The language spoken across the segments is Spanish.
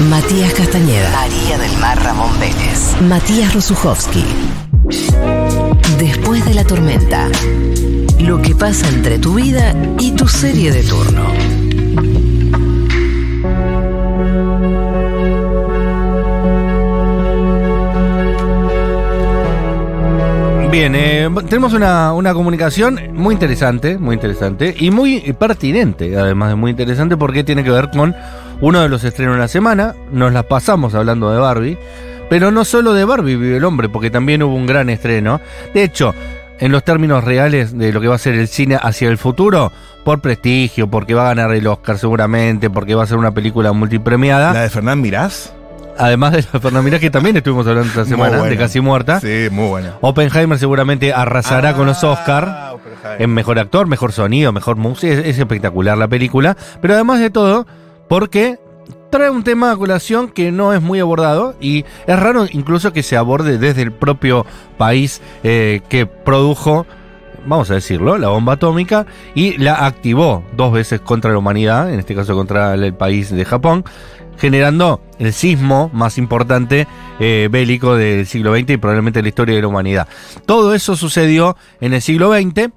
Matías Castañeda. María del Mar Ramón Vélez. Matías Rosuchowski. Después de la tormenta. Lo que pasa entre tu vida y tu serie de turno. Bien, eh, tenemos una, una comunicación muy interesante, muy interesante y muy pertinente, además de muy interesante porque tiene que ver con uno de los estrenos de la semana. Nos la pasamos hablando de Barbie, pero no solo de Barbie vive el hombre, porque también hubo un gran estreno. De hecho, en los términos reales de lo que va a ser el cine hacia el futuro, por prestigio, porque va a ganar el Oscar seguramente, porque va a ser una película multipremiada. ¿La de Fernán Mirás? Además de la Fernanda Mirás, que también estuvimos hablando esta semana, de Casi Muerta. Sí, muy buena. Oppenheimer seguramente arrasará con los Ah, Oscar en mejor actor, mejor sonido, mejor música. Es, es espectacular la película. Pero además de todo, porque trae un tema a colación que no es muy abordado y es raro incluso que se aborde desde el propio país eh, que produjo. Vamos a decirlo, la bomba atómica y la activó dos veces contra la humanidad, en este caso contra el, país de Japón, generando el sismo más importante eh, bélico del siglo XX y probablemente de la historia de la humanidad. Todo eso sucedió en el siglo XX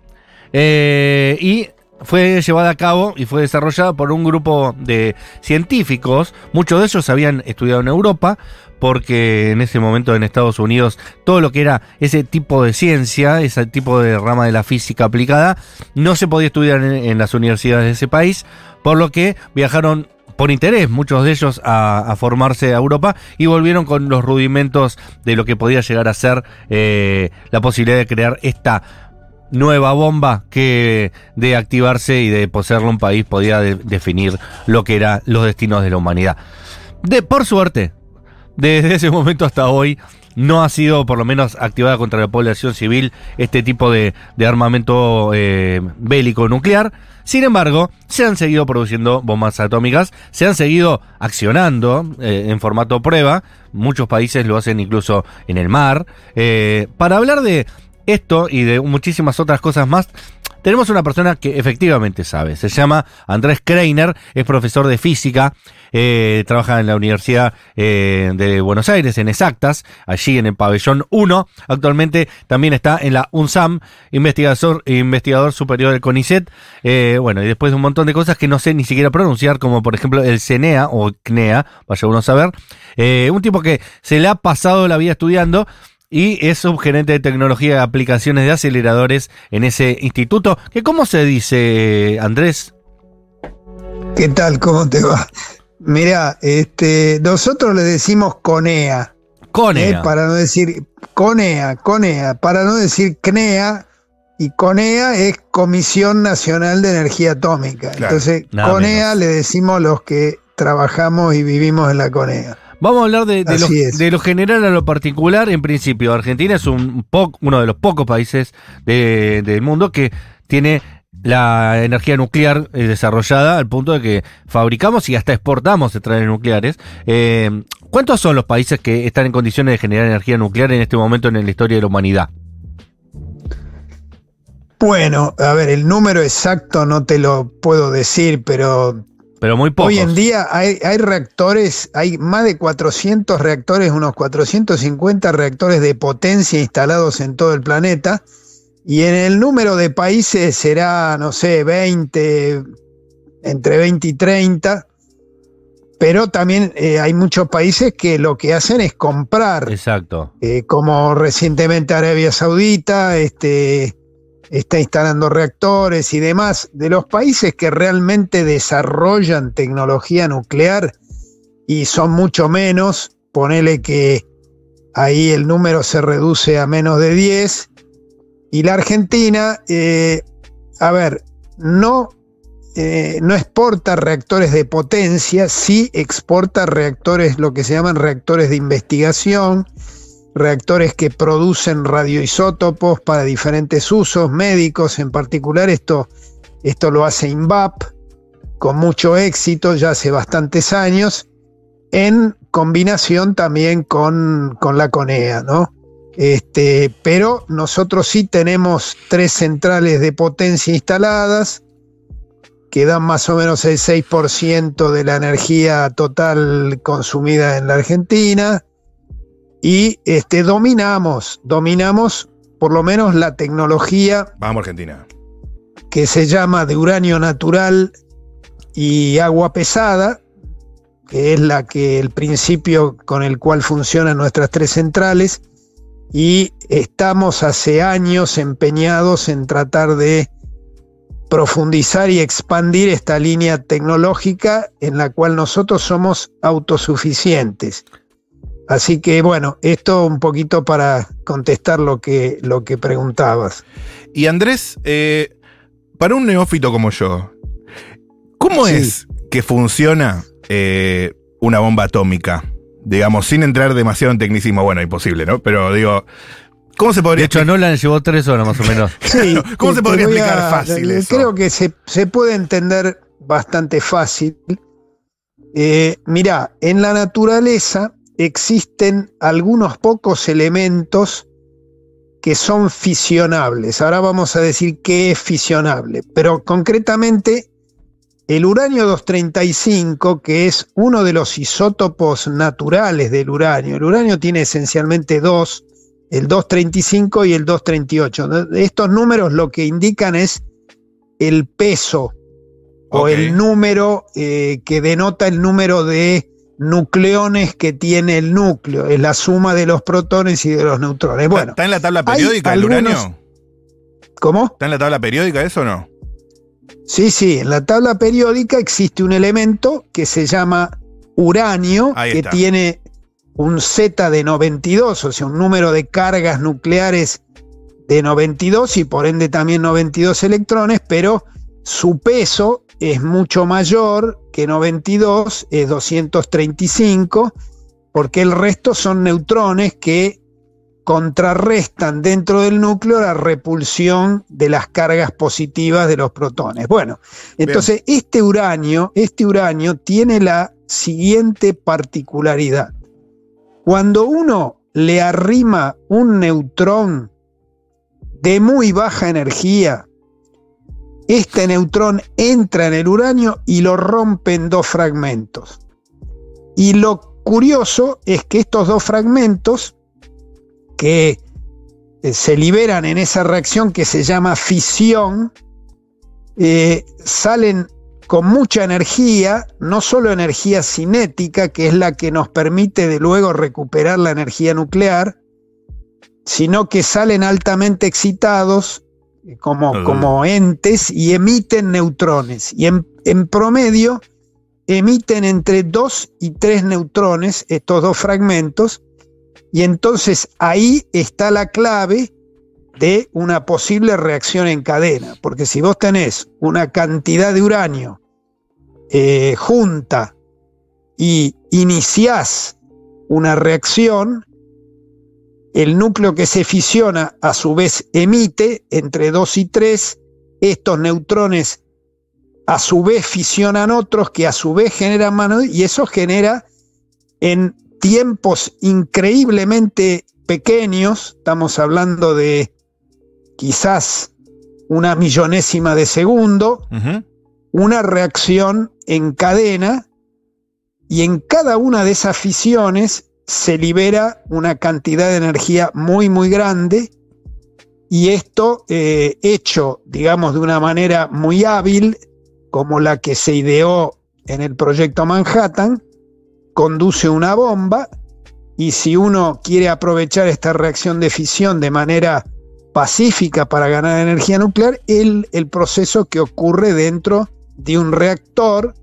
eh, y fue llevada a cabo y fue desarrollada por un grupo de científicos. Muchos de ellos habían estudiado en Europa, porque en ese momento en Estados Unidos todo lo que era ese tipo de ciencia, ese tipo de rama de la física aplicada, no se podía estudiar en, las universidades de ese país, por lo que viajaron por interés, muchos de ellos a, a, formarse a Europa y volvieron con los rudimentos de lo que podía llegar a ser eh, la posibilidad de crear esta nueva bomba que de activarse y de poseerlo un país podía de, definir lo que eran los destinos de la humanidad. De, por suerte, desde ese momento hasta hoy no ha sido por lo menos activada contra la población civil este tipo de, de armamento eh, bélico nuclear. Sin embargo, se han seguido produciendo bombas atómicas, se han seguido accionando eh, en formato prueba, muchos países lo hacen incluso en el mar. Eh, para hablar de esto y de muchísimas otras cosas más, tenemos una persona que efectivamente sabe. Se llama Andrés Kreiner, es profesor de física, eh, trabaja en la Universidad eh, de Buenos Aires, en Exactas, allí en el pabellón 1. Actualmente también está en la UNSAM, investigador, investigador superior del CONICET. Eh, bueno, y después de un montón de cosas que no sé ni siquiera pronunciar, como por ejemplo el CNEA o CNEA, vaya uno a saber. Un tipo que se le ha pasado la vida estudiando y es subgerente de tecnología y aplicaciones de aceleradores en ese instituto. ¿Que ¿Cómo se dice, Andrés? ¿Qué tal? ¿Cómo te va? Mira, este, nosotros le decimos CONEA. CONEA. Eh, para no decir CONEA, CONEA, para no decir CNEA. Y CONEA es Comisión Nacional de Energía Atómica. Claro, Entonces, CONEA menos. le decimos los que trabajamos y vivimos en la CONEA. Vamos a hablar de, de, lo, de general a lo particular. En principio, Argentina es un po- uno de los pocos países de- del mundo que tiene la energía nuclear eh, desarrollada al punto de que fabricamos y hasta exportamos centrales nucleares. Eh, ¿Cuántos son los países que están en condiciones de generar energía nuclear en este momento en la historia de la humanidad? Bueno, a ver, el número exacto no te lo puedo decir, pero Pero muy pocos. Hoy en día hay, hay reactores, hay más de 400 reactores, unos 450 reactores de potencia instalados en todo el planeta. Y en el número de países será, no sé, 20, entre 20 y 30. Pero también eh, hay muchos países que lo que hacen es comprar, Exacto. eh, como recientemente Arabia Saudita, este, está instalando reactores y demás. De los países que realmente desarrollan tecnología nuclear, y son mucho menos, ponele que ahí el número se reduce a menos de 10, y la Argentina, eh, a ver, no, eh, no exporta reactores de potencia, sí exporta reactores, lo que se llaman reactores de investigación, reactores que producen radioisótopos para diferentes usos médicos, en particular esto, esto lo hace INVAP con mucho éxito ya hace bastantes años, en combinación también con, con la CONEA, ¿no? Este, pero nosotros sí tenemos tres centrales de potencia instaladas, que dan más o menos el 6% de la energía total consumida en la Argentina. Y este, dominamos, dominamos por lo menos la tecnología Vamos, Argentina. que se llama de uranio natural y agua pesada, que es la que el principio con el cual funcionan nuestras tres centrales, y estamos hace años empeñados en tratar de profundizar y expandir esta línea tecnológica en la cual nosotros somos autosuficientes. Así que bueno, esto un poquito para contestar lo que, lo que preguntabas. Y Andrés, eh, para un neófito como yo, ¿cómo Sí. es que funciona eh, una bomba atómica? Digamos, sin entrar demasiado en tecnicismo, bueno, imposible, ¿no? Pero digo, ¿cómo se De podría hecho, a Nolan llevó tres horas más o menos. Sí, ¿Cómo se podría explicar fácil eso? Creo que se, se puede entender bastante fácil. Eh, mirá, en la naturaleza existen algunos pocos elementos que son fisionables. Ahora vamos a decir qué es fisionable, pero concretamente el uranio 235, que es uno de los isótopos naturales del uranio. El uranio tiene esencialmente dos, el 235 y el 238. Estos números lo que indican es el peso o el número eh, que denota el número de nucleones que tiene el núcleo, es la suma de los protones y de los neutrones. Bueno, ¿Está en la tabla periódica el algunos- uranio? ¿cómo? ¿Está en la tabla periódica eso o no? Sí, sí, en la tabla periódica existe un elemento que se llama uranio, Ahí que está. tiene un Z de 92, o sea, un número de cargas nucleares de 92 y por ende también 92 electrones, pero su peso es mucho mayor que 92, es 235, porque el resto son neutrones que contrarrestan dentro del núcleo la repulsión de las cargas positivas de los protones. Bueno, entonces este uranio, este uranio tiene la siguiente particularidad. Cuando uno le arrima un neutrón de muy baja energía, este neutrón entra en el uranio y lo rompe en dos fragmentos. Y lo curioso es que estos dos fragmentos que eh, se liberan en esa reacción que se llama fisión, eh, salen con mucha energía, no solo energía cinética, que es la que nos permite de luego recuperar la energía nuclear, sino que salen altamente excitados como, como entes y emiten neutrones. Y en, en promedio emiten entre 2 y 3 neutrones, estos dos fragmentos, y entonces ahí está la clave de una posible reacción en cadena, porque si vos tenés una cantidad de uranio eh, junta y iniciás una reacción, el núcleo que se fisiona a su vez emite entre 2 y 3, estos neutrones a su vez fisionan otros que a su vez generan mano y eso genera en tiempos increíblemente pequeños, estamos hablando de quizás una millonésima de segundo, una reacción en cadena y en cada una de esas fisiones se libera una cantidad de energía muy muy grande y esto eh, hecho digamos de una manera muy hábil como la que se ideó en el proyecto Manhattan conduce una bomba y si uno quiere aprovechar esta reacción de fisión de manera pacífica para ganar energía nuclear, el, el proceso que ocurre dentro de un reactor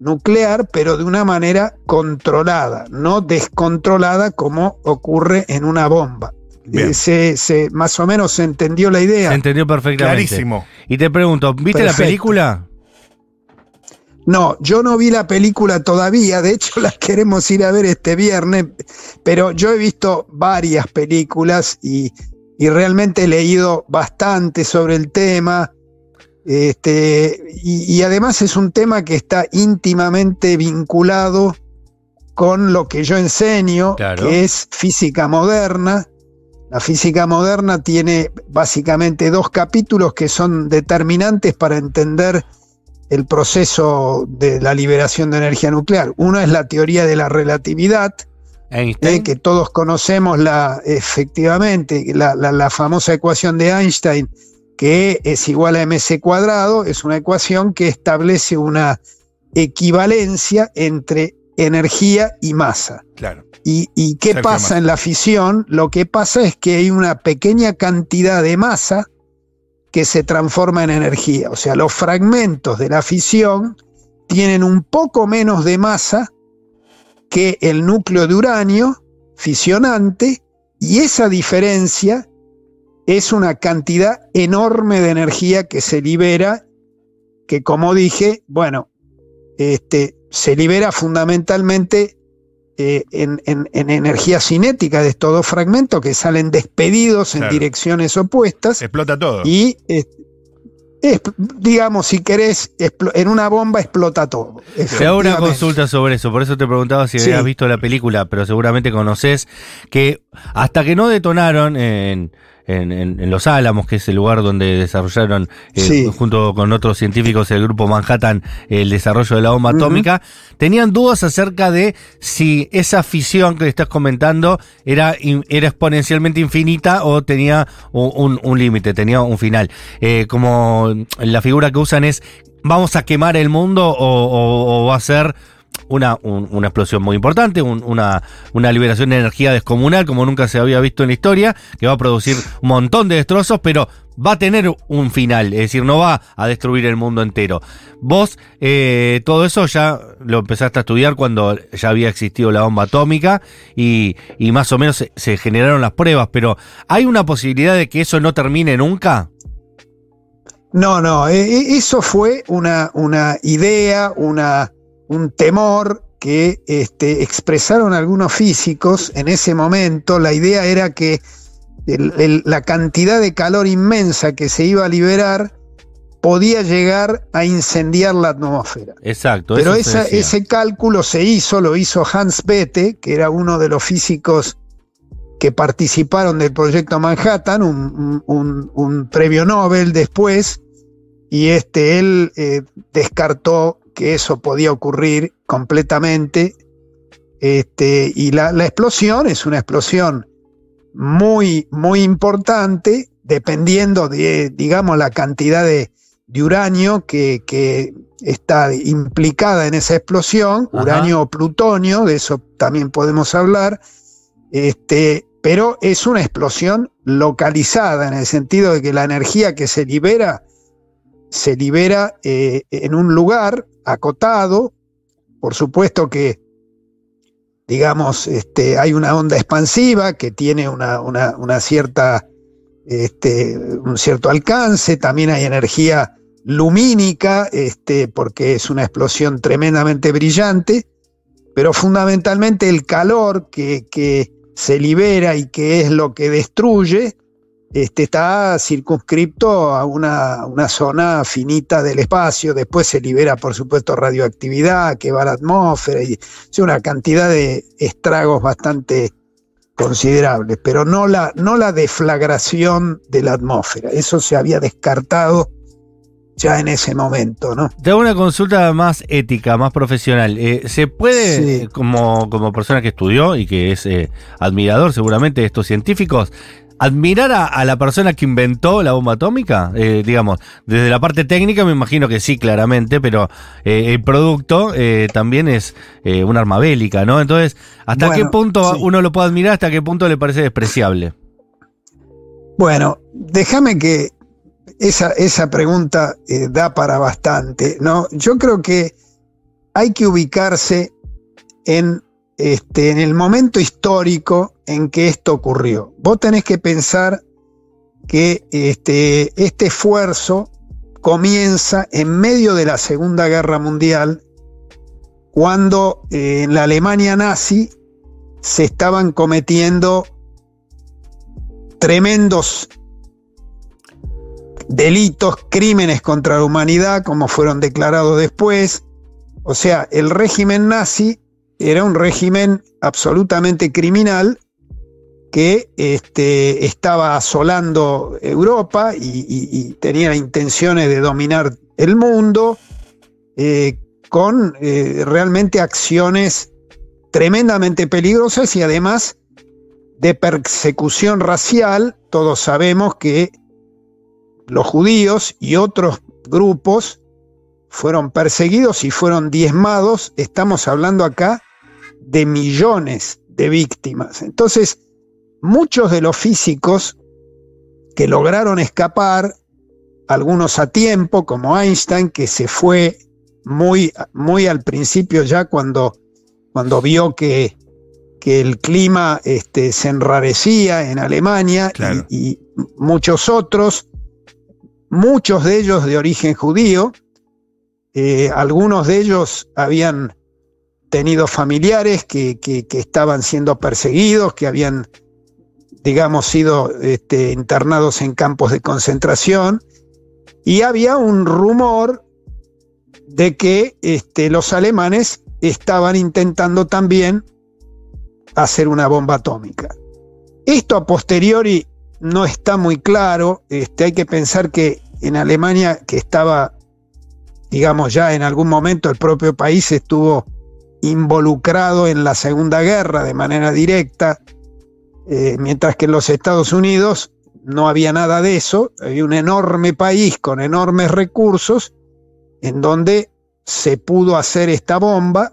nuclear, pero de una manera controlada, no descontrolada como ocurre en una bomba. Eh, se, se- más o menos se entendió la idea. Se entendió perfectamente. Clarísimo. Y te pregunto, ¿viste la película? No, yo no vi la película todavía, de hecho la queremos ir a ver este viernes, pero yo he visto varias películas y, y realmente he leído bastante sobre el tema. Este, y, y además es un tema que está íntimamente vinculado con lo que yo enseño, Claro. que es física moderna. La física moderna tiene básicamente dos capítulos que son determinantes para entender el proceso de la liberación de energía nuclear. Uno es la teoría de la relatividad, eh, que todos conocemos la, efectivamente, la, la- la famosa ecuación de Einstein, que es igual a mc cuadrado, es una ecuación que establece una equivalencia entre energía y masa. Claro. ¿Y, y qué pasa en la fisión? Lo que pasa es que hay una pequeña cantidad de masa que se transforma en energía. O sea, los fragmentos de la fisión tienen un poco menos de masa que el núcleo de uranio fisionante y esa diferencia es una cantidad enorme de energía que se libera, que como dije, bueno, este, se libera fundamentalmente eh, en, en- en energía cinética de estos dos fragmentos que salen despedidos en direcciones opuestas Explota todo. y, eh, es- digamos, si querés, en una bomba explota todo. Te hago una consulta sobre eso, por eso te preguntaba si Sí. habías visto la película, pero seguramente conoces que hasta que no detonaron en, en- en- en Los Álamos, que es el lugar donde desarrollaron, eh, Sí. junto con otros científicos del grupo Manhattan, el desarrollo de la bomba atómica, tenían dudas acerca de si esa fisión que estás comentando era, era exponencialmente infinita o tenía un, un- un límite, tenía un final. Eh, como la figura que usan es, ¿vamos a quemar el mundo o, o- o va a ser una, un- una explosión muy importante, un- una, una liberación de energía descomunal como nunca se había visto en la historia, que va a producir un montón de destrozos, pero va a tener un final, es decir, no va a destruir el mundo entero. Vos, eh, todo eso ya lo empezaste a estudiar cuando ya había existido la bomba atómica y, y más o menos se, generaron las pruebas, pero ¿hay una posibilidad de que eso no termine nunca? No, no, eh, eh, eso fue una, una idea, una, un temor que este, expresaron algunos físicos en ese momento. La idea era que el- el- la cantidad de calor inmensa que se iba a liberar podía llegar a incendiar la atmósfera. Exacto. Pero esa- ese cálculo se hizo, lo hizo Hans Bethe, que era uno de los físicos que participaron del proyecto Manhattan, un, un- un- un premio Nobel después, y este, él eh, descartó que eso podía ocurrir completamente. Este, y la, la explosión es una explosión muy, muy importante, dependiendo de, digamos, la cantidad de, de uranio que, que está implicada en esa explosión, Ajá. uranio o plutonio, de eso también podemos hablar, este, pero es una explosión localizada en el sentido de que la energía que se libera se libera eh, en un lugar acotado, por supuesto que digamos, este, hay una onda expansiva que tiene una, una- una cierta, este, un cierto alcance, también hay energía lumínica, este, porque es una explosión tremendamente brillante, pero fundamentalmente el calor que, que se libera y que es lo que destruye, este, está circunscripto a una, una zona finita del espacio, después se libera por supuesto radioactividad que va a la atmósfera y una cantidad de estragos bastante considerables, pero no la, no la deflagración de la atmósfera, eso se había descartado ya en ese momento, ¿no? Te hago una consulta más ética, más profesional. Eh, ¿Se puede, Sí. como, como persona que estudió y que es eh, admirador seguramente de estos científicos, admirar a, a la persona que inventó la bomba atómica? Eh, digamos, desde la parte técnica me imagino que sí, claramente, pero eh, el producto eh, también es un arma bélica, ¿no? Entonces, ¿hasta Bueno, qué punto sí. uno lo puede admirar? ¿Hasta qué punto le parece despreciable? Bueno, déjame que esa, esa pregunta eh, da para bastante, ¿no? Yo creo que hay que ubicarse en, este, en el momento histórico en que esto ocurrió. Vos tenés que pensar que este, este esfuerzo comienza en medio de la Segunda Guerra Mundial, cuando eh, en la Alemania nazi se estaban cometiendo tremendos delitos, crímenes contra la humanidad, como fueron declarados después. O sea, el régimen nazi era un régimen absolutamente criminal que este, estaba asolando Europa y, tenía intenciones de dominar el mundo eh, con eh, realmente acciones tremendamente peligrosas y además de persecución racial. Todos sabemos que los judíos y otros grupos fueron perseguidos y fueron diezmados. Estamos hablando acá de millones de víctimas. Entonces, muchos de los físicos que lograron escapar, algunos a tiempo, como Einstein, que se fue muy, muy al principio ya cuando, cuando vio que, que el clima este, se enrarecía en Alemania y, y muchos otros, muchos de ellos de origen judío, eh, algunos de ellos habían tenido familiares que, estaban siendo perseguidos, que habían, digamos, sido este, internados en campos de concentración, y había un rumor de que este, los alemanes estaban intentando también hacer una bomba atómica. Esto a posteriori no está muy claro, este, hay que pensar que en Alemania, que estaba, digamos, ya en algún momento el propio país estuvo involucrado en la Segunda Guerra de manera directa, eh, mientras que en los Estados Unidos no había nada de eso, había un enorme país con enormes recursos en donde se pudo hacer esta bomba,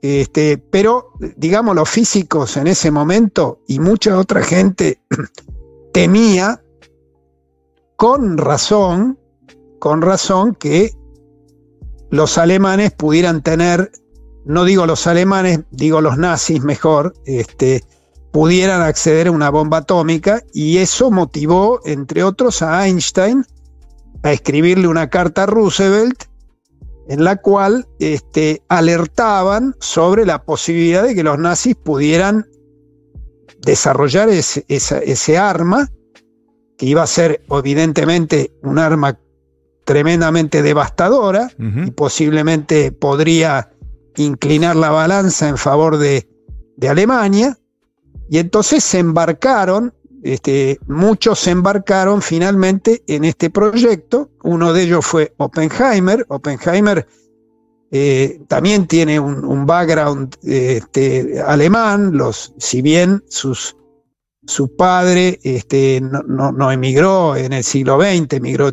este, pero digamos los físicos en ese momento y mucha otra gente temía con razón, con razón que los alemanes pudieran tener, no digo los alemanes, digo los nazis mejor, este, pudieran acceder a una bomba atómica y eso motivó, entre otros, a Einstein a escribirle una carta a Roosevelt en la cual este, alertaban sobre la posibilidad de que los nazis pudieran desarrollar ese, ese arma, que iba a ser evidentemente un arma tremendamente devastadora y posiblemente podría inclinar la balanza en favor de, de Alemania. Y entonces se embarcaron este, muchos se embarcaron finalmente en este proyecto. Uno de ellos fue Oppenheimer. Oppenheimer eh, también tiene un, background este, alemán, los, si bien sus, su padre este, no, emigró en el siglo XX, emigró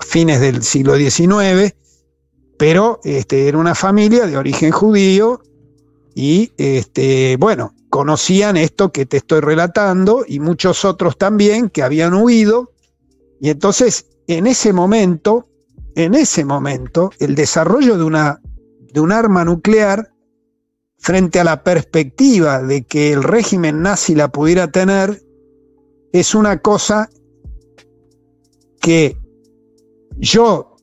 fines del siglo XIX, pero este, era una familia de origen judío y este, bueno, conocían esto que te estoy relatando y muchos otros también que habían huido. Y entonces, en ese momento, en ese momento, el desarrollo de, una, de un arma nuclear, frente a la perspectiva de que el régimen nazi la pudiera tener, es una cosa que yo,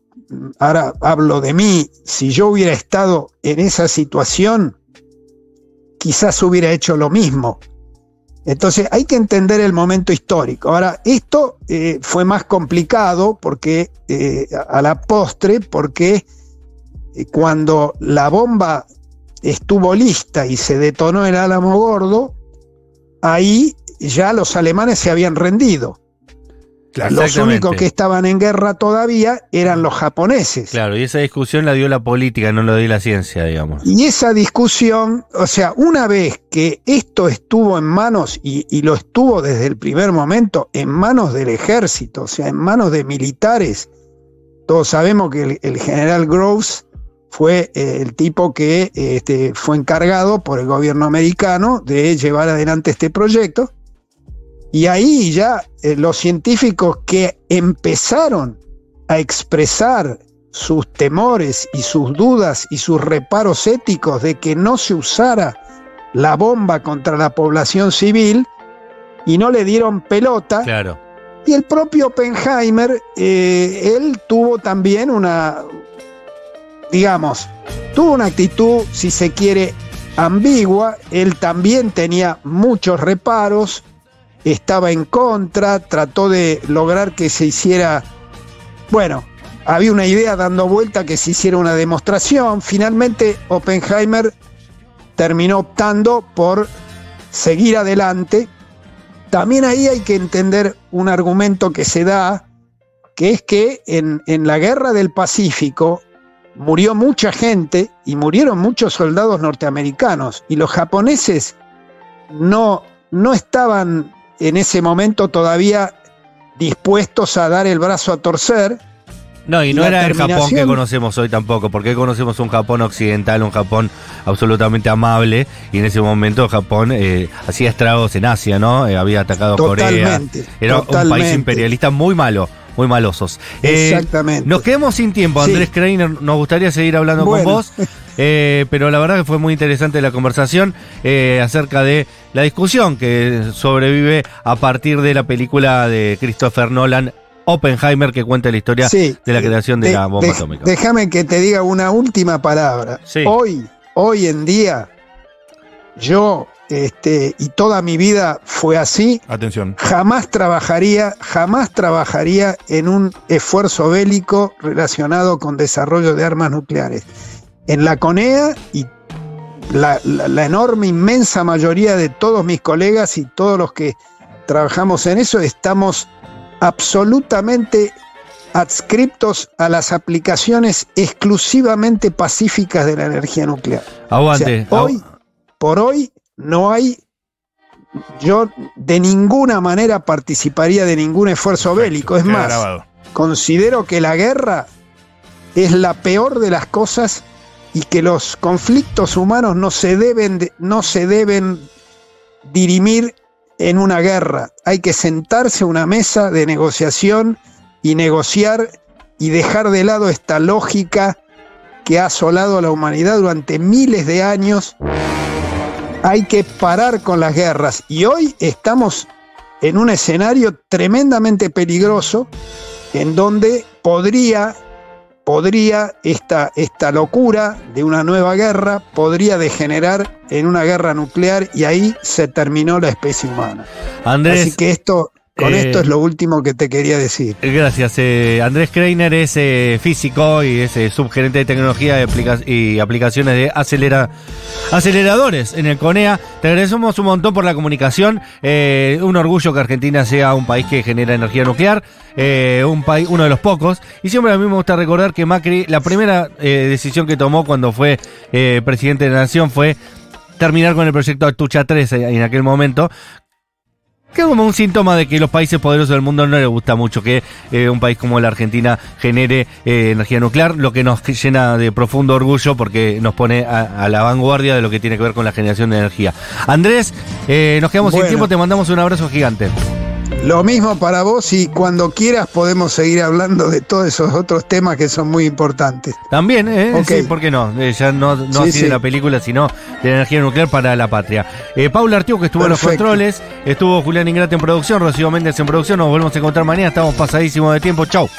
ahora hablo de mí, si yo hubiera estado en esa situación, quizás hubiera hecho lo mismo. Entonces hay que entender el momento histórico. Ahora, esto eh, fue más complicado porque eh, a la postre, porque eh, cuando la bomba estuvo lista y se detonó el Álamo Gordo, ahí ya los alemanes se habían rendido. Los únicos que estaban en guerra todavía eran los japoneses. Claro, y esa discusión la dio la política, no la dio la ciencia, digamos. Y esa discusión, o sea, una vez que esto estuvo en manos, y, lo estuvo desde el primer momento, en manos del ejército, o sea, en manos de militares, todos sabemos que el, general Groves fue eh, el tipo que este, fue encargado por el gobierno americano de llevar adelante este proyecto. Y ahí ya eh, los científicos que empezaron a expresar sus temores y sus dudas y sus reparos éticos de que no se usara la bomba contra la población civil y no le dieron pelota. Claro. Y el propio Oppenheimer, eh, él tuvo también una, digamos, tuvo una actitud, si se quiere, ambigua. Él también tenía muchos reparos, estaba en contra, trató de lograr que se hiciera, bueno, había una idea dando vuelta que se hiciera una demostración. Finalmente Oppenheimer terminó optando por seguir adelante. También ahí hay que entender un argumento que se da, que es que en, en la guerra del Pacífico, murió mucha gente y murieron muchos soldados norteamericanos y los japoneses no, no estaban en ese momento todavía dispuestos a dar el brazo a torcer. No, y no era el Japón que conocemos hoy tampoco, porque hoy conocemos un Japón occidental, un Japón absolutamente amable, y en ese momento Japón eh, hacía estragos en Asia, ¿no? Eh, había atacado a Corea. Totalmente, Era un país totalmente. imperialista muy malo, muy malosos. Eh, Exactamente. Nos quedamos sin tiempo, Sí. Andrés Kreiner. Nos gustaría seguir hablando Bueno. con vos, eh, pero la verdad que fue muy interesante la conversación eh, acerca de la discusión que sobrevive a partir de la película de Christopher Nolan, Oppenheimer, que cuenta la historia Sí. de la creación de De- la bomba de- atómica. Déjame que te diga una última palabra. Sí. Hoy, hoy en día, yo este, y toda mi vida fue así. Atención. Jamás trabajaría, jamás trabajaría en un esfuerzo bélico relacionado con desarrollo de armas nucleares. En la CONEA y la, la- la enorme, inmensa mayoría de todos mis colegas y todos los que trabajamos en eso estamos absolutamente adscriptos a las aplicaciones exclusivamente pacíficas de la energía nuclear. O sea, Aguante. hoy, por hoy, no hay. Yo de ninguna manera participaría de ningún esfuerzo bélico. Es más, grabado. considero que la guerra es la peor de las cosas y que los conflictos humanos no se deben, de- no se deben dirimir en una guerra. Hay que sentarse a una mesa de negociación y negociar y dejar de lado esta lógica que ha asolado a la humanidad durante miles de años. Hay que parar con las guerras y hoy estamos en un escenario tremendamente peligroso en donde podría, podría esta, esta locura de una nueva guerra, podría degenerar en una guerra nuclear y ahí se terminó la especie humana. Andrés, Así que esto, con eh, esto es lo último que te quería decir. Gracias. eh, Andrés Kreiner es eh, físico y es subgerente de tecnología y, aplica- y aplicaciones de acelera- aceleradores en el CONEA. Te agradecemos un montón por la comunicación. un orgullo que Argentina sea un país que genera energía nuclear. un país, uno de los pocos. Y siempre a mí me gusta recordar que Macri, la primera decisión que tomó cuando fue presidente de la nación fue terminar con el proyecto Atucha 3 en aquel momento, que es como un síntoma de que los países poderosos del mundo no les gusta mucho que eh, un país como la Argentina genere eh, energía nuclear, lo que nos llena de profundo orgullo porque nos pone a, a la vanguardia de lo que tiene que ver con la generación de energía. Andrés, eh, nos quedamos sin tiempo, te mandamos un abrazo gigante. Lo mismo para vos y cuando quieras podemos seguir hablando de todos esos otros temas que son muy importantes. También, ¿eh? Sí, ¿por qué no? Eh, ya no, no Sí, así de la película, sino de la energía nuclear para la patria. Eh, Paula que estuvo en los controles, estuvo Julián Ingrata en producción, Rocío Méndez en producción, nos volvemos a encontrar mañana, estamos pasadísimos de tiempo, chau.